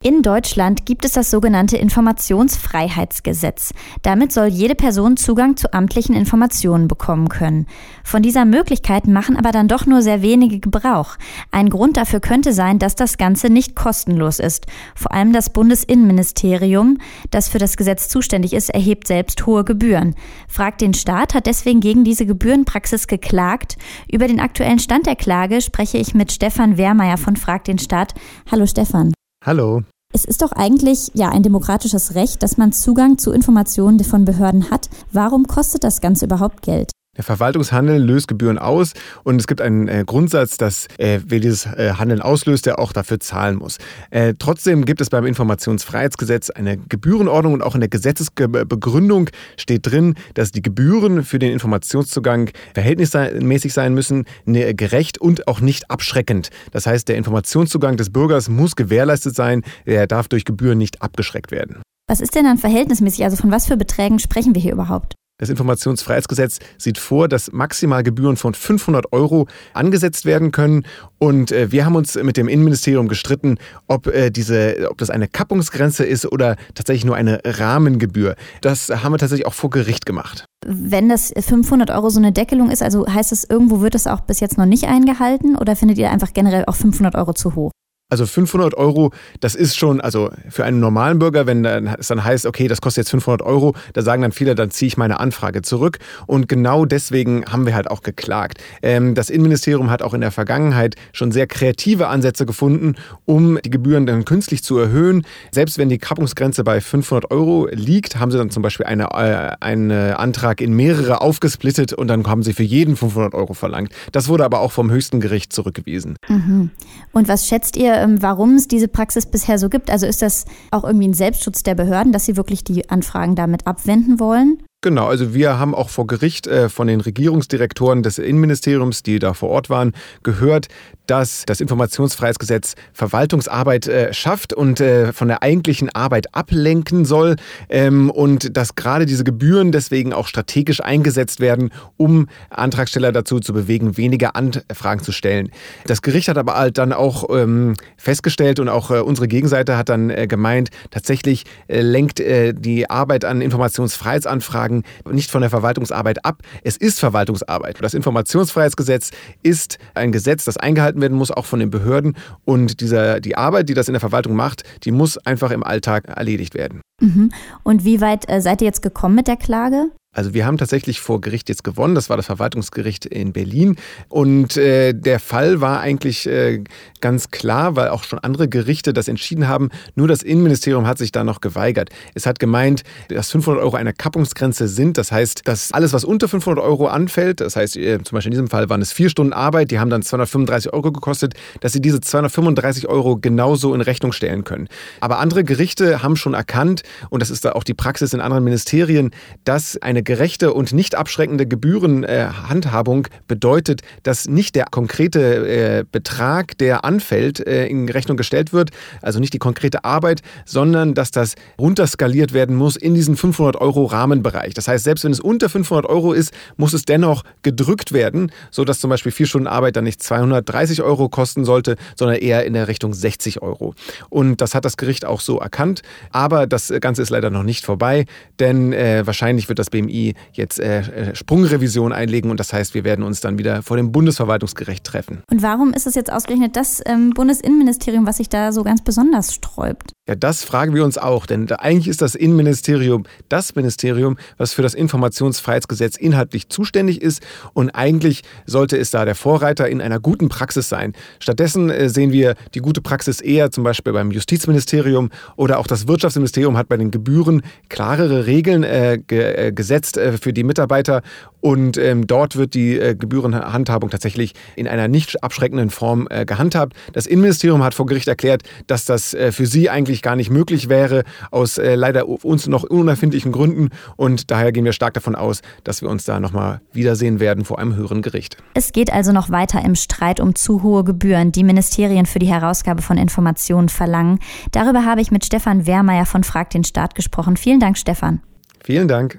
In Deutschland gibt es das sogenannte Informationsfreiheitsgesetz. Damit soll jede Person Zugang zu amtlichen Informationen bekommen können. Von dieser Möglichkeit machen aber dann doch nur sehr wenige Gebrauch. Ein Grund dafür könnte sein, dass das Ganze nicht kostenlos ist. Vor allem das Bundesinnenministerium, das für das Gesetz zuständig ist, erhebt selbst hohe Gebühren. Fragt den Staat hat deswegen gegen diese Gebührenpraxis geklagt. Über den aktuellen Stand der Klage spreche ich mit Stefan Wehrmeier von Frag den Staat. Hallo Stefan. Hallo. Es ist doch eigentlich ja ein demokratisches Recht, dass man Zugang zu Informationen von Behörden hat. Warum kostet das Ganze überhaupt Geld? Der Verwaltungshandel löst Gebühren aus und es gibt einen äh, Grundsatz, dass äh, wer dieses äh, Handeln auslöst, der auch dafür zahlen muss. Äh, trotzdem gibt es beim Informationsfreiheitsgesetz eine Gebührenordnung und auch in der Gesetzesbegründung steht drin, dass die Gebühren für den Informationszugang verhältnismäßig sein müssen, ne, gerecht und auch nicht abschreckend. Das heißt, der Informationszugang des Bürgers muss gewährleistet sein, er darf durch Gebühren nicht abgeschreckt werden. Was ist denn dann verhältnismäßig? Also von was für Beträgen sprechen wir hier überhaupt? Das Informationsfreiheitsgesetz sieht vor, dass maximal Gebühren von 500 Euro angesetzt werden können. Und äh, wir haben uns mit dem Innenministerium gestritten, ob, äh, diese, ob das eine Kappungsgrenze ist oder tatsächlich nur eine Rahmengebühr. Das haben wir tatsächlich auch vor Gericht gemacht. Wenn das 500 Euro so eine Deckelung ist, also heißt das, irgendwo wird das auch bis jetzt noch nicht eingehalten oder findet ihr einfach generell auch 500 Euro zu hoch? Also 500 Euro, das ist schon, also für einen normalen Bürger, wenn es dann heißt, okay, das kostet jetzt 500 Euro, da sagen dann viele, dann ziehe ich meine Anfrage zurück. Und genau deswegen haben wir halt auch geklagt. Ähm, das Innenministerium hat auch in der Vergangenheit schon sehr kreative Ansätze gefunden, um die Gebühren dann künstlich zu erhöhen. Selbst wenn die Kappungsgrenze bei 500 Euro liegt, haben sie dann zum Beispiel eine, äh, einen Antrag in mehrere aufgesplittet und dann haben sie für jeden 500 Euro verlangt. Das wurde aber auch vom höchsten Gericht zurückgewiesen. Mhm. Und was schätzt ihr, warum es diese Praxis bisher so gibt? Also ist das auch irgendwie ein Selbstschutz der Behörden, dass sie wirklich die Anfragen damit abwenden wollen? Genau, also wir haben auch vor Gericht äh, von den Regierungsdirektoren des Innenministeriums, die da vor Ort waren, gehört, dass das Informationsfreiheitsgesetz Verwaltungsarbeit äh, schafft und äh, von der eigentlichen Arbeit ablenken soll ähm, und dass gerade diese Gebühren deswegen auch strategisch eingesetzt werden, um Antragsteller dazu zu bewegen, weniger Anfragen zu stellen. Das Gericht hat aber halt dann auch ähm, festgestellt und auch äh, unsere Gegenseite hat dann äh, gemeint, tatsächlich äh, lenkt die Arbeit an Informationsfreiheitsanfragen Fragen nicht von der Verwaltungsarbeit ab. Es ist Verwaltungsarbeit. Das Informationsfreiheitsgesetz ist ein Gesetz, das eingehalten werden muss, auch von den Behörden. Und dieser, die Arbeit, die das in der Verwaltung macht, die muss einfach im Alltag erledigt werden. Mhm. Und wie weit äh, seid ihr jetzt gekommen mit der Klage? Also wir haben tatsächlich vor Gericht jetzt gewonnen. Das war das Verwaltungsgericht in Berlin. Und äh, der Fall war eigentlich äh, ganz klar, weil auch schon andere Gerichte das entschieden haben. Nur das Innenministerium hat sich da noch geweigert. Es hat gemeint, dass 500 Euro eine Kappungsgrenze sind. Das heißt, dass alles, was unter 500 Euro anfällt, das heißt äh, zum Beispiel in diesem Fall waren es vier Stunden Arbeit, die haben dann 235 Euro gekostet, dass sie diese 235 Euro genauso in Rechnung stellen können. Aber andere Gerichte haben schon erkannt, und das ist da auch die Praxis in anderen Ministerien, dass eine eine gerechte und nicht abschreckende Gebührenhandhabung bedeutet, dass nicht der konkrete äh, Betrag, der anfällt, äh, in Rechnung gestellt wird, also nicht die konkrete Arbeit, sondern dass das runterskaliert werden muss in diesen 500 Euro Rahmenbereich. Das heißt, selbst wenn es unter 500 Euro ist, muss es dennoch gedrückt werden, sodass zum Beispiel vier Stunden Arbeit dann nicht 230 Euro kosten sollte, sondern eher in der Richtung 60 Euro. Und das hat das Gericht auch so erkannt. Aber das Ganze ist leider noch nicht vorbei, denn äh, wahrscheinlich wird das BMI BMI jetzt äh, äh, Sprungrevision einlegen und das heißt, wir werden uns dann wieder vor dem Bundesverwaltungsgericht treffen. Und warum ist es jetzt ausgerechnet das ähm, Bundesinnenministerium, was sich da so ganz besonders sträubt? Ja, das fragen wir uns auch, denn eigentlich ist das Innenministerium das Ministerium, was für das Informationsfreiheitsgesetz inhaltlich zuständig ist und eigentlich sollte es da der Vorreiter in einer guten Praxis sein. Stattdessen äh, sehen wir die gute Praxis eher zum Beispiel beim Justizministerium oder auch das Wirtschaftsministerium hat bei den Gebühren klarere Regeln äh, äh, gesetzt äh, für die Mitarbeiter und ähm, dort wird die äh, Gebührenhandhabung tatsächlich in einer nicht abschreckenden Form äh, gehandhabt. Das Innenministerium hat vor Gericht erklärt, dass das für sie eigentlich gar nicht möglich wäre, aus leider uns noch unerfindlichen Gründen. Und daher gehen wir stark davon aus, dass wir uns da nochmal wiedersehen werden vor einem höheren Gericht. Es geht also noch weiter im Streit um zu hohe Gebühren, die Ministerien für die Herausgabe von Informationen verlangen. Darüber habe ich mit Stefan Wehrmeier von Frag den Staat gesprochen. Vielen Dank, Stefan. Vielen Dank.